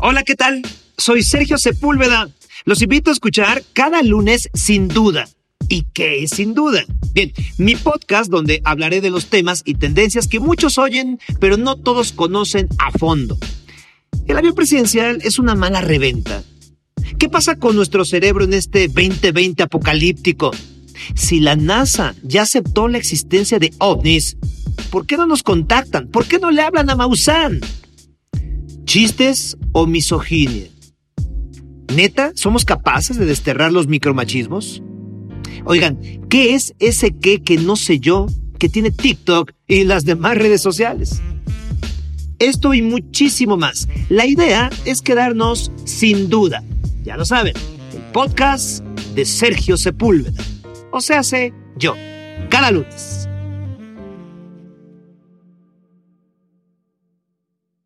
Hola, ¿qué tal? Soy Sergio Sepúlveda. Los invito a escuchar cada lunes sin duda. ¿Y qué es sin duda? Bien, mi podcast donde hablaré de los temas y tendencias que muchos oyen, pero no todos conocen a fondo. El avión presidencial es una mala reventa. ¿Qué pasa con nuestro cerebro en este 2020 apocalíptico? Si la NASA ya aceptó la existencia de ovnis, ¿por qué no nos contactan? ¿Por qué no le hablan a Maussan? ¿Chistes o misoginia? ¿Neta somos capaces de desterrar los micromachismos? Oigan, ¿qué es ese qué que no sé yo que tiene TikTok y las demás redes sociales? Esto y muchísimo más. La idea es quedarnos sin duda. Ya lo saben, el podcast de Sergio Sepúlveda. O sea, sé yo, cada lunes.